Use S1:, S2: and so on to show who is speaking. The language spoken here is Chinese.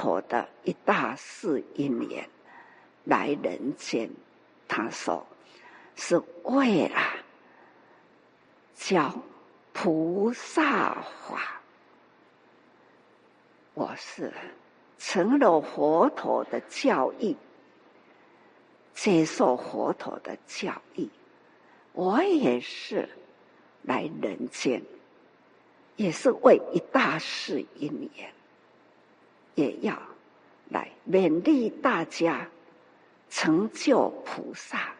S1: 佛的一大事因缘来人间，他说是为了教菩萨法。我是成了佛陀的教义，接受佛陀的教义，我也是来人间，也是为一大事因缘。也要来勉励大家成就菩萨。